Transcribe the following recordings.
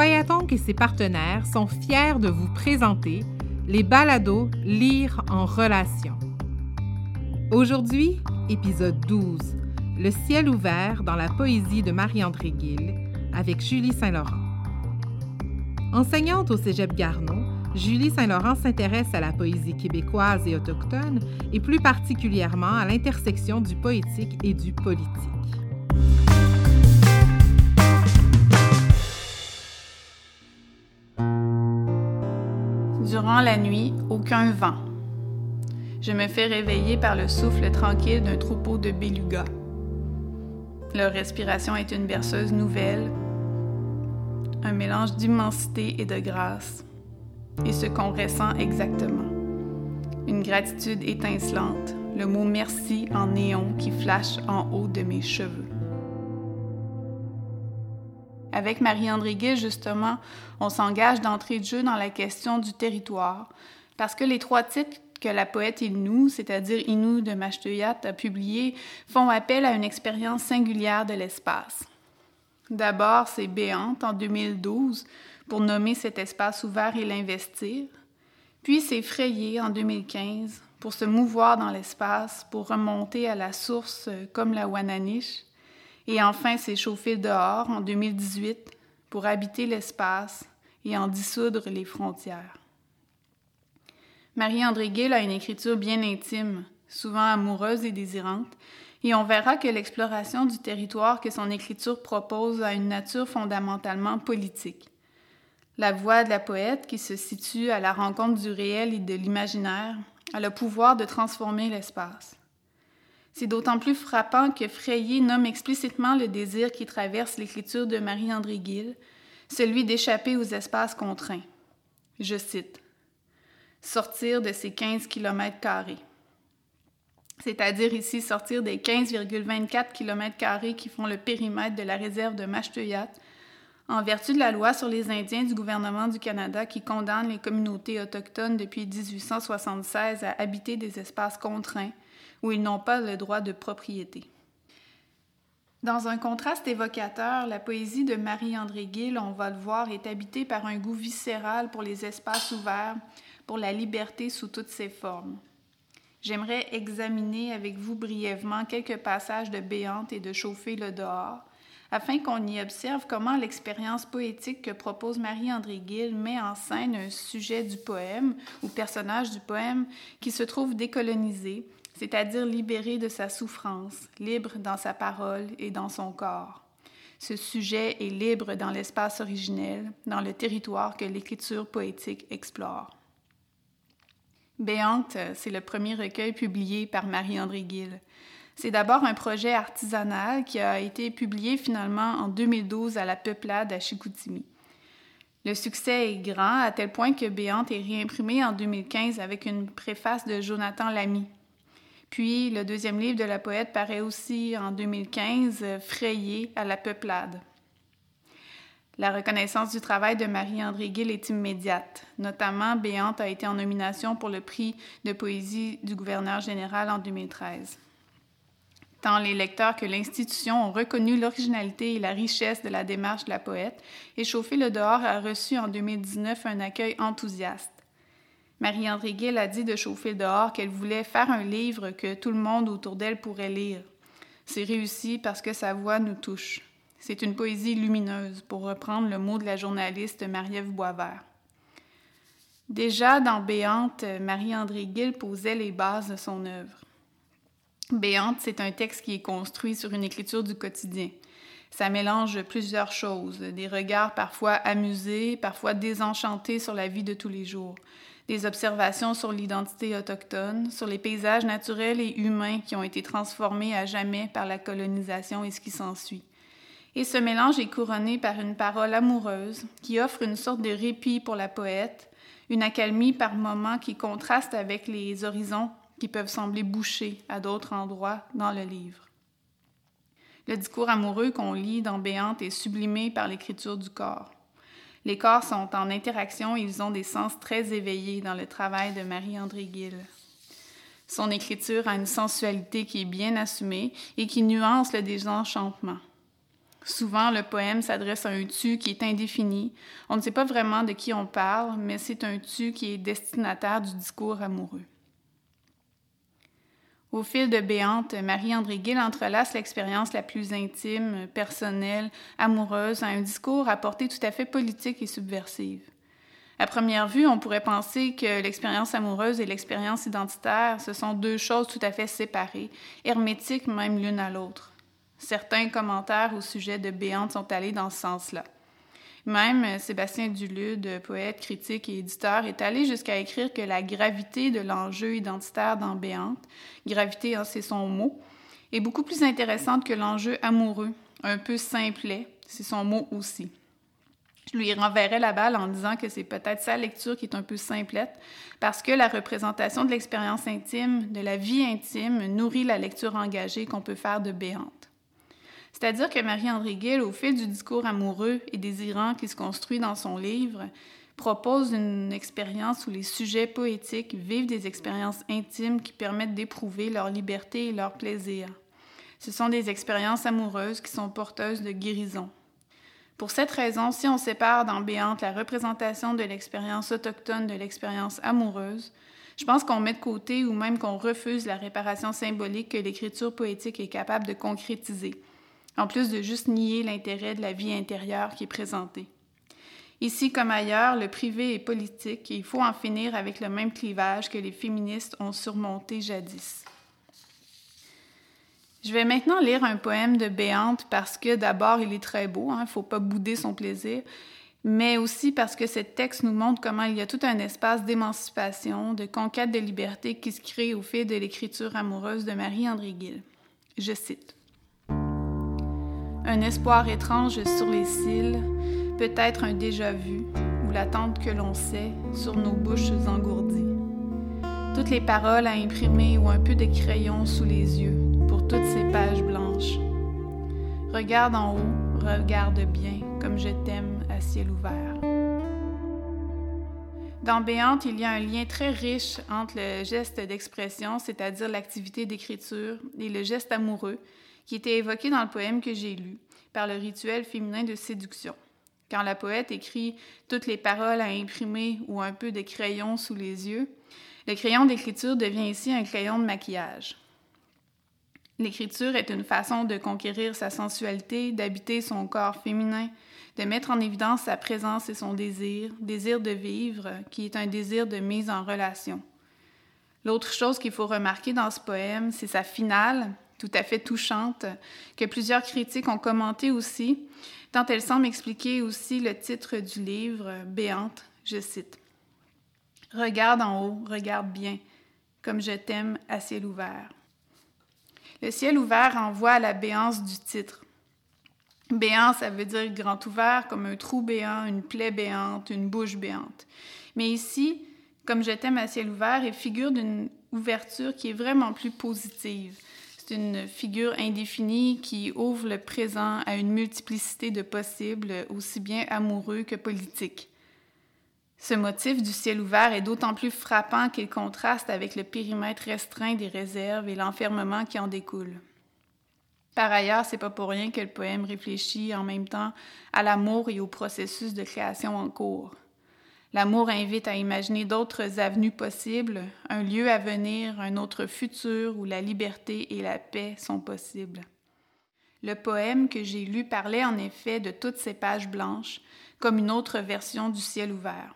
Squayatonk et ses partenaires sont fiers de vous présenter les balados Lire en relation? Aujourd'hui, épisode 12, Le ciel ouvert dans la poésie de Marie-André Gill avec Julie Saint-Laurent. Enseignante au Cégep Garneau, Julie Saint-Laurent s'intéresse à la poésie québécoise et autochtone et plus particulièrement à l'intersection du poétique et du politique. Durant la nuit, aucun vent. Je me fais réveiller par le souffle tranquille d'un troupeau de belugas. Leur respiration est une berceuse nouvelle, un mélange d'immensité et de grâce, et ce qu'on ressent exactement. Une gratitude étincelante, le mot merci en néon qui flash en haut de mes cheveux. Avec Marie-André Guy, justement, on s'engage d'entrée de jeu dans la question du territoire, parce que les trois titres que la poète Inou, c'est-à-dire Inou de Mashteyat, a publiés, font appel à une expérience singulière de l'espace. D'abord, c'est Béante en 2012 pour nommer cet espace ouvert et l'investir. Puis c'est Frayé en 2015 pour se mouvoir dans l'espace, pour remonter à la source comme la Wananiche. Et enfin, c'est Chauffer dehors en 2018 pour habiter l'espace et en dissoudre les frontières. Marie-André Gill a une écriture bien intime, souvent amoureuse et désirante, et on verra que l'exploration du territoire que son écriture propose a une nature fondamentalement politique. La voix de la poète, qui se situe à la rencontre du réel et de l'imaginaire, a le pouvoir de transformer l'espace. C'est d'autant plus frappant que Frayé nomme explicitement le désir qui traverse l'écriture de Marie-André Gill, celui d'échapper aux espaces contraints. Je cite Sortir de ces 15 km c'est-à-dire ici sortir des 15,24 km qui font le périmètre de la réserve de Mashteyat, en vertu de la loi sur les Indiens du gouvernement du Canada qui condamne les communautés autochtones depuis 1876 à habiter des espaces contraints où ils n'ont pas le droit de propriété. Dans un contraste évocateur, la poésie de Marie-André Gill, on va le voir, est habitée par un goût viscéral pour les espaces ouverts, pour la liberté sous toutes ses formes. J'aimerais examiner avec vous brièvement quelques passages de Béante et de Chauffer le dehors, afin qu'on y observe comment l'expérience poétique que propose Marie-André Gill met en scène un sujet du poème ou personnage du poème qui se trouve décolonisé, c'est-à-dire libéré de sa souffrance, libre dans sa parole et dans son corps. Ce sujet est libre dans l'espace originel, dans le territoire que l'écriture poétique explore. Béante, c'est le premier recueil publié par Marie-André Gill. C'est d'abord un projet artisanal qui a été publié finalement en 2012 à la Peuplade à Chicoutimi. Le succès est grand à tel point que Béante est réimprimé en 2015 avec une préface de Jonathan Lamy, puis le deuxième livre de la poète paraît aussi en 2015, Frayé à la peuplade. La reconnaissance du travail de Marie-André Gill est immédiate. Notamment, Béante a été en nomination pour le prix de poésie du gouverneur général en 2013. Tant les lecteurs que l'institution ont reconnu l'originalité et la richesse de la démarche de la poète, et Chauffé le dehors a reçu en 2019 un accueil enthousiaste. Marie-André Gill a dit de chauffer dehors qu'elle voulait faire un livre que tout le monde autour d'elle pourrait lire. C'est réussi parce que sa voix nous touche. C'est une poésie lumineuse, pour reprendre le mot de la journaliste Marie-Ève Boisvert. Déjà dans Béante, Marie-André Gill posait les bases de son œuvre. Béante, c'est un texte qui est construit sur une écriture du quotidien. Ça mélange plusieurs choses, des regards parfois amusés, parfois désenchantés sur la vie de tous les jours, des observations sur l'identité autochtone, sur les paysages naturels et humains qui ont été transformés à jamais par la colonisation et ce qui s'ensuit. Et ce mélange est couronné par une parole amoureuse qui offre une sorte de répit pour la poète, une accalmie par moments qui contraste avec les horizons qui peuvent sembler bouchés à d'autres endroits dans le livre. Le discours amoureux qu'on lit dans Béante est sublimé par l'écriture du corps. Les corps sont en interaction et ils ont des sens très éveillés dans le travail de Marie-André Gill. Son écriture a une sensualité qui est bien assumée et qui nuance le désenchantement. Souvent, le poème s'adresse à un tu qui est indéfini. On ne sait pas vraiment de qui on parle, mais c'est un tu qui est destinataire du discours amoureux. Au fil de Béante, Marie-André Gill entrelace l'expérience la plus intime, personnelle, amoureuse à un discours à portée tout à fait politique et subversive. À première vue, on pourrait penser que l'expérience amoureuse et l'expérience identitaire, ce sont deux choses tout à fait séparées, hermétiques même l'une à l'autre. Certains commentaires au sujet de Béante sont allés dans ce sens-là. Même euh, Sébastien Dulude, poète, critique et éditeur, est allé jusqu'à écrire que la gravité de l'enjeu identitaire dans Béante, gravité, hein, c'est son mot, est beaucoup plus intéressante que l'enjeu amoureux, un peu simplet, c'est son mot aussi. Je lui renverrai la balle en disant que c'est peut-être sa lecture qui est un peu simplette, parce que la représentation de l'expérience intime, de la vie intime, nourrit la lecture engagée qu'on peut faire de Béante. C'est-à-dire que Marie-André Gill, au fil du discours amoureux et désirant qui se construit dans son livre, propose une expérience où les sujets poétiques vivent des expériences intimes qui permettent d'éprouver leur liberté et leur plaisir. Ce sont des expériences amoureuses qui sont porteuses de guérison. Pour cette raison, si on sépare dans Béante la représentation de l'expérience autochtone de l'expérience amoureuse, je pense qu'on met de côté ou même qu'on refuse la réparation symbolique que l'écriture poétique est capable de concrétiser, en plus de juste nier l'intérêt de la vie intérieure qui est présentée. Ici comme ailleurs, le privé est politique et il faut en finir avec le même clivage que les féministes ont surmonté jadis. Je vais maintenant lire un poème de Béante parce que d'abord il est très beau, il hein, ne faut pas bouder son plaisir, mais aussi parce que ce texte nous montre comment il y a tout un espace d'émancipation, de conquête de liberté qui se crée au fil de l'écriture amoureuse de Marie-André Gill. Je cite un espoir étrange sur les cils, peut-être un déjà-vu, ou l'attente que l'on sait sur nos bouches engourdies. Toutes les paroles à imprimer ou un peu de crayon sous les yeux pour toutes ces pages blanches. Regarde en haut, regarde bien, comme je t'aime à ciel ouvert. Dans Béante, il y a un lien très riche entre le geste d'expression, c'est-à-dire l'activité d'écriture, et le geste amoureux, qui était évoqué dans le poème que j'ai lu, par le rituel féminin de séduction. Quand la poète écrit toutes les paroles à imprimer ou un peu de crayon sous les yeux, le crayon d'écriture devient ici un crayon de maquillage. L'écriture est une façon de conquérir sa sensualité, d'habiter son corps féminin, de mettre en évidence sa présence et son désir, désir de vivre, qui est un désir de mise en relation. L'autre chose qu'il faut remarquer dans ce poème, c'est sa finale, tout à fait touchante, que plusieurs critiques ont commenté aussi, tant elle semble expliquer aussi le titre du livre, Béante, je cite. Regarde en haut, regarde bien, comme je t'aime à ciel ouvert. Le ciel ouvert renvoie à la béance du titre. Béant, ça veut dire grand ouvert, comme un trou béant, une plaie béante, une bouche béante. Mais ici, comme je t'aime à ciel ouvert, il figure d'une ouverture qui est vraiment plus positive une figure indéfinie qui ouvre le présent à une multiplicité de possibles, aussi bien amoureux que politiques. Ce motif du ciel ouvert est d'autant plus frappant qu'il contraste avec le périmètre restreint des réserves et l'enfermement qui en découle. Par ailleurs, c'est pas pour rien que le poème réfléchit en même temps à l'amour et au processus de création en cours. L'amour invite à imaginer d'autres avenues possibles, un lieu à venir, un autre futur où la liberté et la paix sont possibles. Le poème que j'ai lu parlait en effet de toutes ces pages blanches, comme une autre version du ciel ouvert.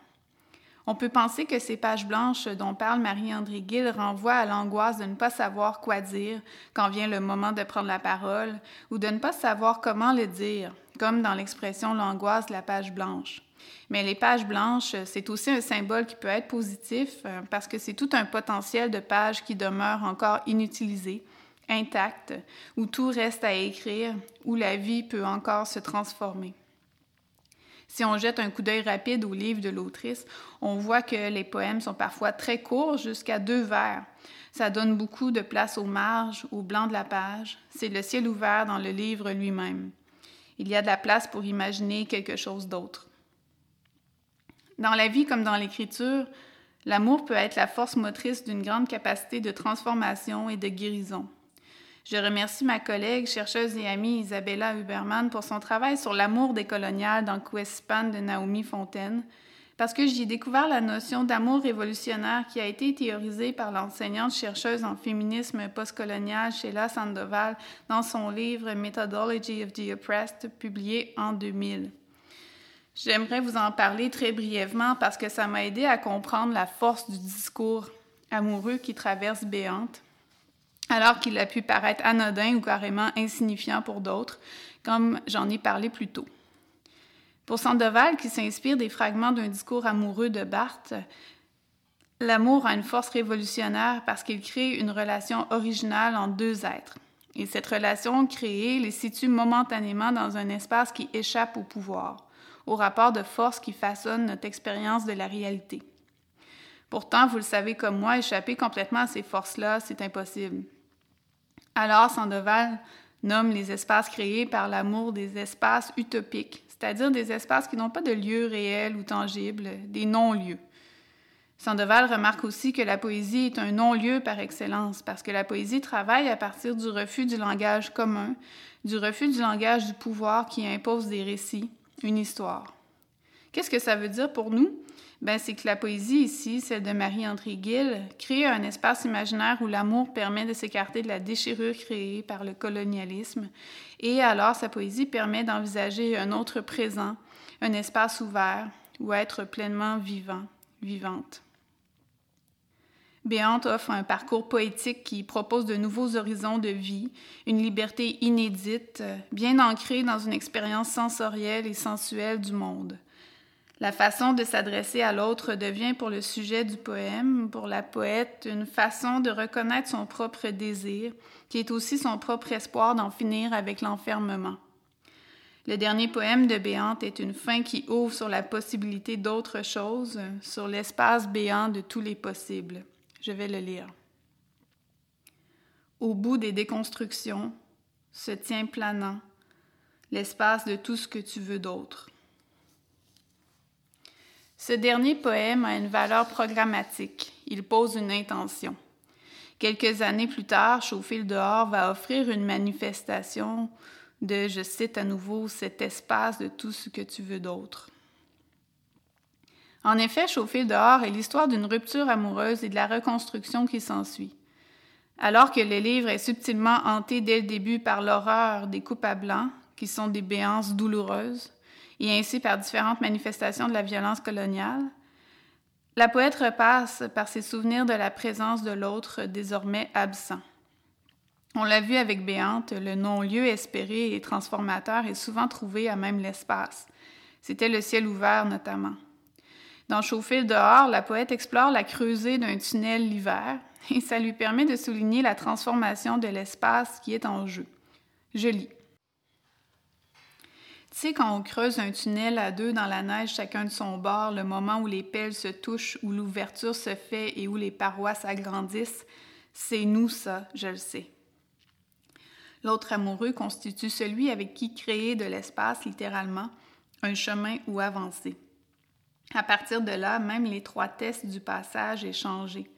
On peut penser que ces pages blanches dont parle Marie-André Gill renvoient à l'angoisse de ne pas savoir quoi dire quand vient le moment de prendre la parole, ou de ne pas savoir comment le dire, comme dans l'expression l'angoisse de la page blanche. Mais les pages blanches, c'est aussi un symbole qui peut être positif euh, parce que c'est tout un potentiel de pages qui demeurent encore inutilisées, intactes, où tout reste à écrire, où la vie peut encore se transformer. Si on jette un coup d'œil rapide au livre de l'autrice, on voit que les poèmes sont parfois très courts, jusqu'à deux vers. Ça donne beaucoup de place aux marges, au blanc de la page. C'est le ciel ouvert dans le livre lui-même. Il y a de la place pour imaginer quelque chose d'autre. Dans la vie comme dans l'écriture, l'amour peut être la force motrice d'une grande capacité de transformation et de guérison. Je remercie ma collègue, chercheuse et amie Isabella Huberman pour son travail sur l'amour des coloniales dans Quespan de Naomi Fontaine, parce que j'y ai découvert la notion d'amour révolutionnaire qui a été théorisée par l'enseignante chercheuse en féminisme postcolonial Sheila Sandoval dans son livre Methodology of the Oppressed, publié en 2000. J'aimerais vous en parler très brièvement parce que ça m'a aidé à comprendre la force du discours amoureux qui traverse Béante, alors qu'il a pu paraître anodin ou carrément insignifiant pour d'autres, comme j'en ai parlé plus tôt. Pour Sandoval, qui s'inspire des fragments d'un discours amoureux de Barthes, l'amour a une force révolutionnaire parce qu'il crée une relation originale entre deux êtres. Et cette relation créée les situe momentanément dans un espace qui échappe au pouvoir, au rapport de force qui façonne notre expérience de la réalité. Pourtant, vous le savez comme moi, échapper complètement à ces forces-là, c'est impossible. Alors, Sandoval nomme les espaces créés par l'amour des espaces utopiques, c'est-à-dire des espaces qui n'ont pas de lieu réel ou tangible, des non-lieux. Sandoval remarque aussi que la poésie est un non-lieu par excellence, parce que la poésie travaille à partir du refus du langage commun, du refus du langage du pouvoir qui impose des récits, une histoire. Qu'est-ce que ça veut dire pour nous? Ben, c'est que la poésie ici, celle de Marie-André Gill, crée un espace imaginaire où l'amour permet de s'écarter de la déchirure créée par le colonialisme, et alors sa poésie permet d'envisager un autre présent, un espace ouvert, où être pleinement vivant, vivante. Béante offre un parcours poétique qui propose de nouveaux horizons de vie, une liberté inédite, bien ancrée dans une expérience sensorielle et sensuelle du monde. La façon de s'adresser à l'autre devient pour le sujet du poème, pour la poète, une façon de reconnaître son propre désir, qui est aussi son propre espoir d'en finir avec l'enfermement. Le dernier poème de Béante est une fin qui ouvre sur la possibilité d'autre chose, sur l'espace béant de tous les possibles. Je vais le lire. Au bout des déconstructions se tient planant l'espace de tout ce que tu veux d'autre. Ce dernier poème a une valeur programmatique. Il pose une intention. Quelques années plus tard, Chauffer dehors va offrir une manifestation de, je cite à nouveau, cet espace de tout ce que tu veux d'autre. En effet, Chauffer dehors est l'histoire d'une rupture amoureuse et de la reconstruction qui s'ensuit. Alors que le livre est subtilement hanté dès le début par l'horreur des coupes à blanc, qui sont des béances douloureuses, et ainsi par différentes manifestations de la violence coloniale, la poète repasse par ses souvenirs de la présence de l'autre désormais absent. On l'a vu avec Béante, le non-lieu espéré et transformateur est souvent trouvé à même l'espace. C'était le ciel ouvert notamment. Dans Chauffer dehors, la poète explore la creusée d'un tunnel l'hiver et ça lui permet de souligner la transformation de l'espace qui est en jeu. Je lis. Tu sais, quand on creuse un tunnel à deux dans la neige, chacun de son bord, le moment où les pelles se touchent, où l'ouverture se fait et où les parois s'agrandissent, c'est nous ça, je le sais. L'autre amoureux constitue celui avec qui créer de l'espace, littéralement, un chemin où avancer. À partir de là, même l'étroitesse du passage est changée.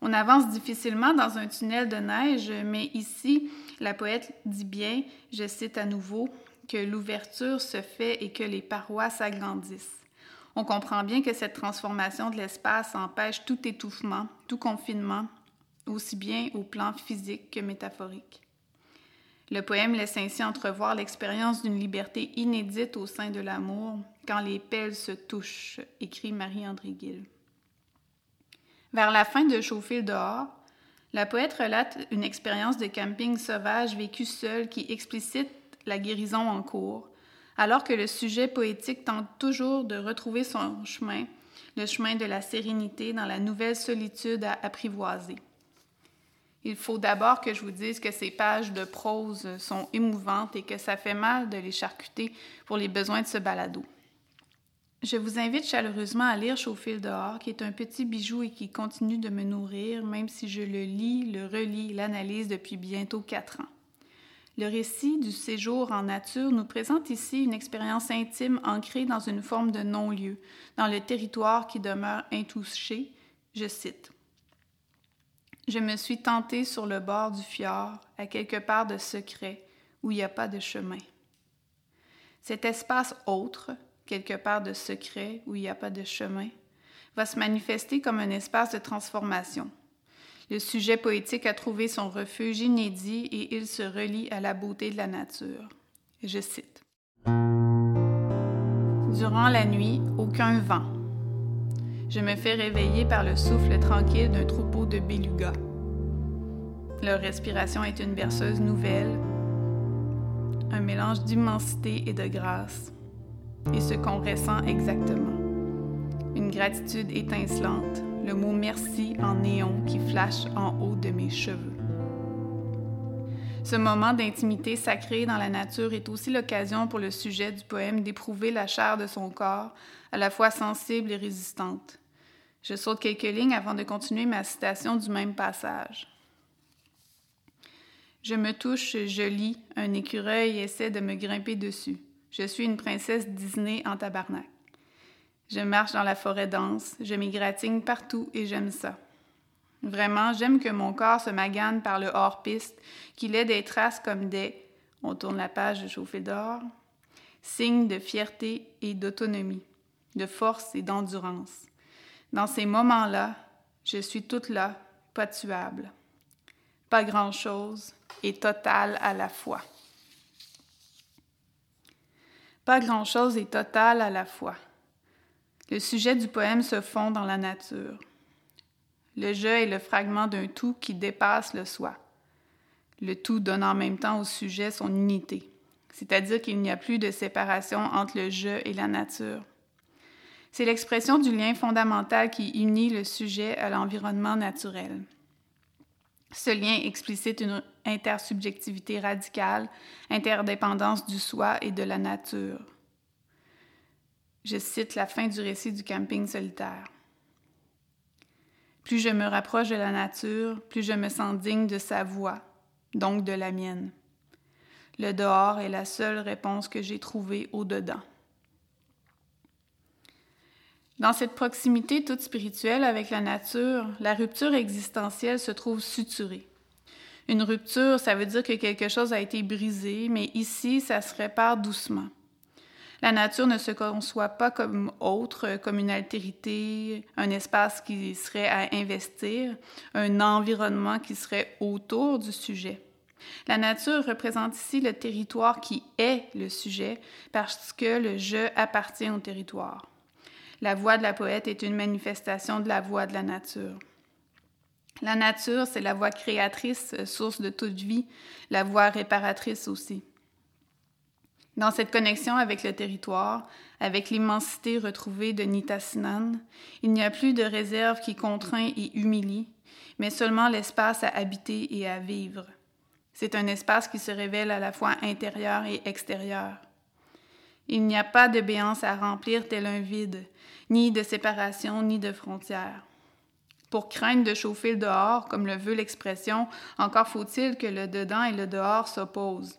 On avance difficilement dans un tunnel de neige, mais ici, la poète dit bien, je cite à nouveau, que l'ouverture se fait et que les parois s'agrandissent. On comprend bien que cette transformation de l'espace empêche tout étouffement, tout confinement, aussi bien au plan physique que métaphorique. Le poème laisse ainsi entrevoir l'expérience d'une liberté inédite au sein de l'amour quand les pelles se touchent, écrit Marie-André Gill. Vers la fin de Chauffer dehors, la poète relate une expérience de camping sauvage vécue seule qui explicite la guérison en cours, alors que le sujet poétique tente toujours de retrouver son chemin, le chemin de la sérénité dans la nouvelle solitude à apprivoiser. Il faut d'abord que je vous dise que ces pages de prose sont émouvantes et que ça fait mal de les charcuter pour les besoins de ce balado. Je vous invite chaleureusement à lire Chauffer dehors, qui est un petit bijou et qui continue de me nourrir, même si je le lis, le relis, l'analyse depuis bientôt quatre ans. Le récit du séjour en nature nous présente ici une expérience intime ancrée dans une forme de non-lieu, dans le territoire qui demeure intouché. Je cite. Je me suis tentée sur le bord du fjord, à quelque part de secret, où il n'y a pas de chemin. Cet espace autre, quelque part de secret, où il n'y a pas de chemin, va se manifester comme un espace de transformation. Le sujet poétique a trouvé son refuge inédit et il se relie à la beauté de la nature. Je cite. Durant la nuit, aucun vent. Je me fais réveiller par le souffle tranquille d'un troupeau de belugas. Leur respiration est une berceuse nouvelle, un mélange d'immensité et de grâce, et ce qu'on ressent exactement. Une gratitude étincelante, le mot merci en néon qui flash en haut de mes cheveux. Ce moment d'intimité sacrée dans la nature est aussi l'occasion pour le sujet du poème d'éprouver la chair de son corps, à la fois sensible et résistante. Je saute quelques lignes avant de continuer ma citation du même passage. Je me touche, je lis, un écureuil essaie de me grimper dessus. Je suis une princesse Disney en tabarnak. Je marche dans la forêt dense, je m'égratigne partout et j'aime ça. Vraiment, j'aime que mon corps se magane par le hors-piste, qu'il ait des traces comme des, on tourne la page de chauffer d'or, signes de fierté et d'autonomie, de force et d'endurance. Dans ces moments-là, je suis toute là, pas tuable. Pas grand-chose et total à la fois. Pas grand-chose et total à la fois. Le sujet du poème se fond dans la nature. Le jeu est le fragment d'un tout qui dépasse le soi. Le tout donne en même temps au sujet son unité, c'est-à-dire qu'il n'y a plus de séparation entre le jeu et la nature. C'est l'expression du lien fondamental qui unit le sujet à l'environnement naturel. Ce lien explicite une intersubjectivité radicale, interdépendance du soi et de la nature. Je cite la fin du récit du camping solitaire. Plus je me rapproche de la nature, plus je me sens digne de sa voix, donc de la mienne. Le dehors est la seule réponse que j'ai trouvée au-dedans. Dans cette proximité toute spirituelle avec la nature, la rupture existentielle se trouve suturée. Une rupture, ça veut dire que quelque chose a été brisé, mais ici, ça se répare doucement. La nature ne se conçoit pas comme autre, comme une altérité, un espace qui serait à investir, un environnement qui serait autour du sujet. La nature représente ici le territoire qui est le sujet parce que le je appartient au territoire. La voix de la poète est une manifestation de la voix de la nature. La nature, c'est la voix créatrice, source de toute vie, la voix réparatrice aussi. Dans cette connexion avec le territoire, avec l'immensité retrouvée de Nitassinan, il n'y a plus de réserve qui contraint et humilie, mais seulement l'espace à habiter et à vivre. C'est un espace qui se révèle à la fois intérieur et extérieur. Il n'y a pas de béance à remplir tel un vide, ni de séparation, ni de frontières. Pour craindre de chauffer le dehors, comme le veut l'expression, encore faut-il que le dedans et le dehors s'opposent.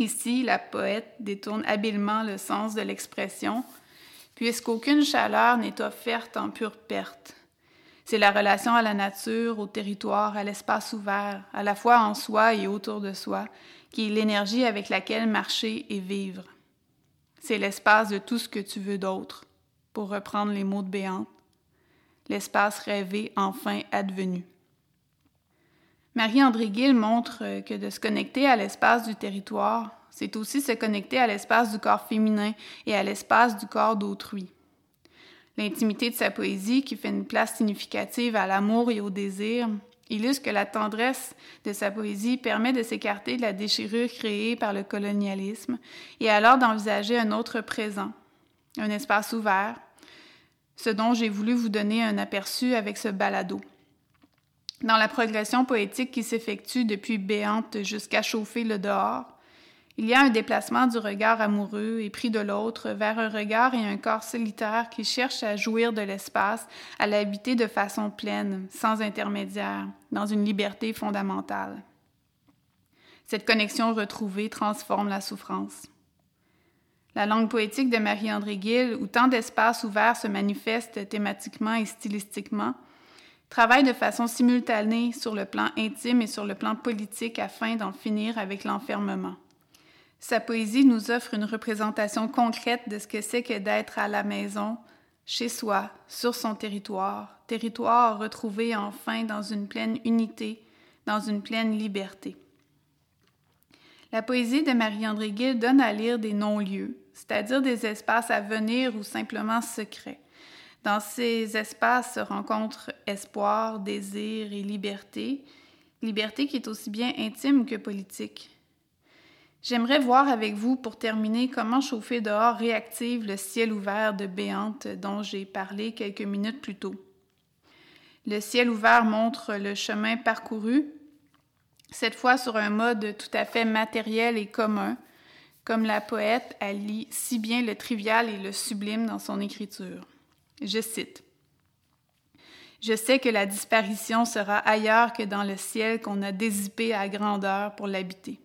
Ici, la poète détourne habilement le sens de l'expression, puisqu'aucune chaleur n'est offerte en pure perte. C'est la relation à la nature, au territoire, à l'espace ouvert, à la fois en soi et autour de soi, qui est l'énergie avec laquelle marcher et vivre. C'est l'espace de tout ce que tu veux d'autre, pour reprendre les mots de Béante. L'espace rêvé enfin advenu. Marie-André Gill montre que de se connecter à l'espace du territoire, c'est aussi se connecter à l'espace du corps féminin et à l'espace du corps d'autrui. L'intimité de sa poésie, qui fait une place significative à l'amour et au désir, illustre que la tendresse de sa poésie permet de s'écarter de la déchirure créée par le colonialisme et alors d'envisager un autre présent, un espace ouvert, ce dont j'ai voulu vous donner un aperçu avec ce balado. Dans la progression poétique qui s'effectue depuis Béante jusqu'à chauffer le dehors, il y a un déplacement du regard amoureux et pris de l'autre vers un regard et un corps solitaire qui cherchent à jouir de l'espace, à l'habiter de façon pleine, sans intermédiaire, dans une liberté fondamentale. Cette connexion retrouvée transforme la souffrance. La langue poétique de Marie-André Gill, où tant d'espaces ouverts se manifestent thématiquement et stylistiquement, travaille de façon simultanée sur le plan intime et sur le plan politique afin d'en finir avec l'enfermement. Sa poésie nous offre une représentation concrète de ce que c'est que d'être à la maison, chez soi, sur son territoire, territoire retrouvé enfin dans une pleine unité, dans une pleine liberté. La poésie de Marie-André Gill donne à lire des non-lieux, c'est-à-dire des espaces à venir ou simplement secrets. Dans ces espaces se rencontrent espoir, désir et liberté, liberté qui est aussi bien intime que politique. J'aimerais voir avec vous, pour terminer, comment chauffer dehors réactive le ciel ouvert de Béante dont j'ai parlé quelques minutes plus tôt. Le ciel ouvert montre le chemin parcouru, cette fois sur un mode tout à fait matériel et commun, comme la poète allie si bien le trivial et le sublime dans son écriture. Je cite. Je sais que la disparition sera ailleurs que dans le ciel qu'on a dézippé à grandeur pour l'habiter.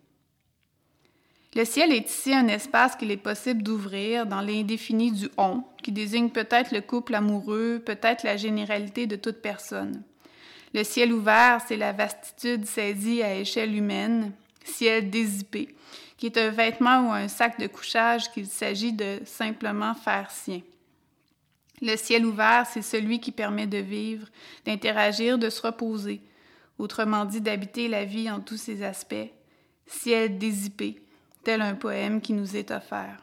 Le ciel est ici un espace qu'il est possible d'ouvrir dans l'indéfini du on, qui désigne peut-être le couple amoureux, peut-être la généralité de toute personne. Le ciel ouvert, c'est la vastitude saisie à échelle humaine, ciel dézippé, qui est un vêtement ou un sac de couchage qu'il s'agit de simplement faire sien. Le ciel ouvert, c'est celui qui permet de vivre, d'interagir, de se reposer, autrement dit d'habiter la vie en tous ses aspects. Ciel dézippé, tel un poème qui nous est offert.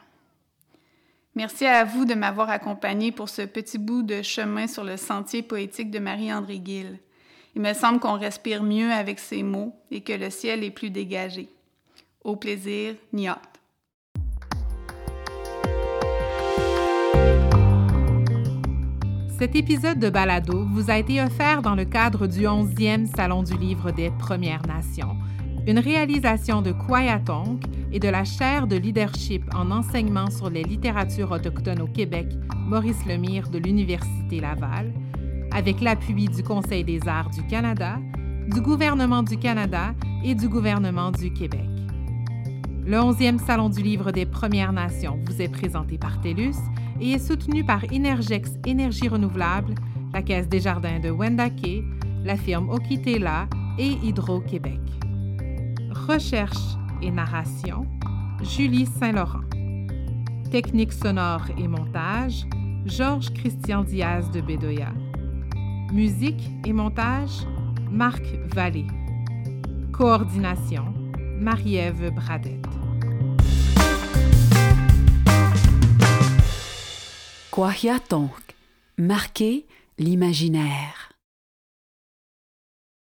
Merci à vous de m'avoir accompagné pour ce petit bout de chemin sur le sentier poétique de Marie-André Gill. Il me semble qu'on respire mieux avec ces mots et que le ciel est plus dégagé. Au plaisir, Niot. Cet épisode de Balado vous a été offert dans le cadre du 11e Salon du Livre des Premières Nations, une réalisation de Kwayatonk et de la chaire de leadership en enseignement sur les littératures autochtones au Québec, Maurice Lemire de l'Université Laval, avec l'appui du Conseil des arts du Canada, du gouvernement du Canada et du gouvernement du Québec. Le 11e Salon du Livre des Premières Nations vous est présenté par TELUS et est soutenu par Energex Énergie Renouvelable, la Caisse des Jardins de Wendake, la firme Okitela et Hydro-Québec. Recherche et narration, Julie Saint-Laurent. Technique sonore et montage, Georges Christian Diaz de Bedoya. Musique et montage, Marc Vallée. Coordination, Marie-Ève Bradette. Kwahiatonk, marquer l'imaginaire.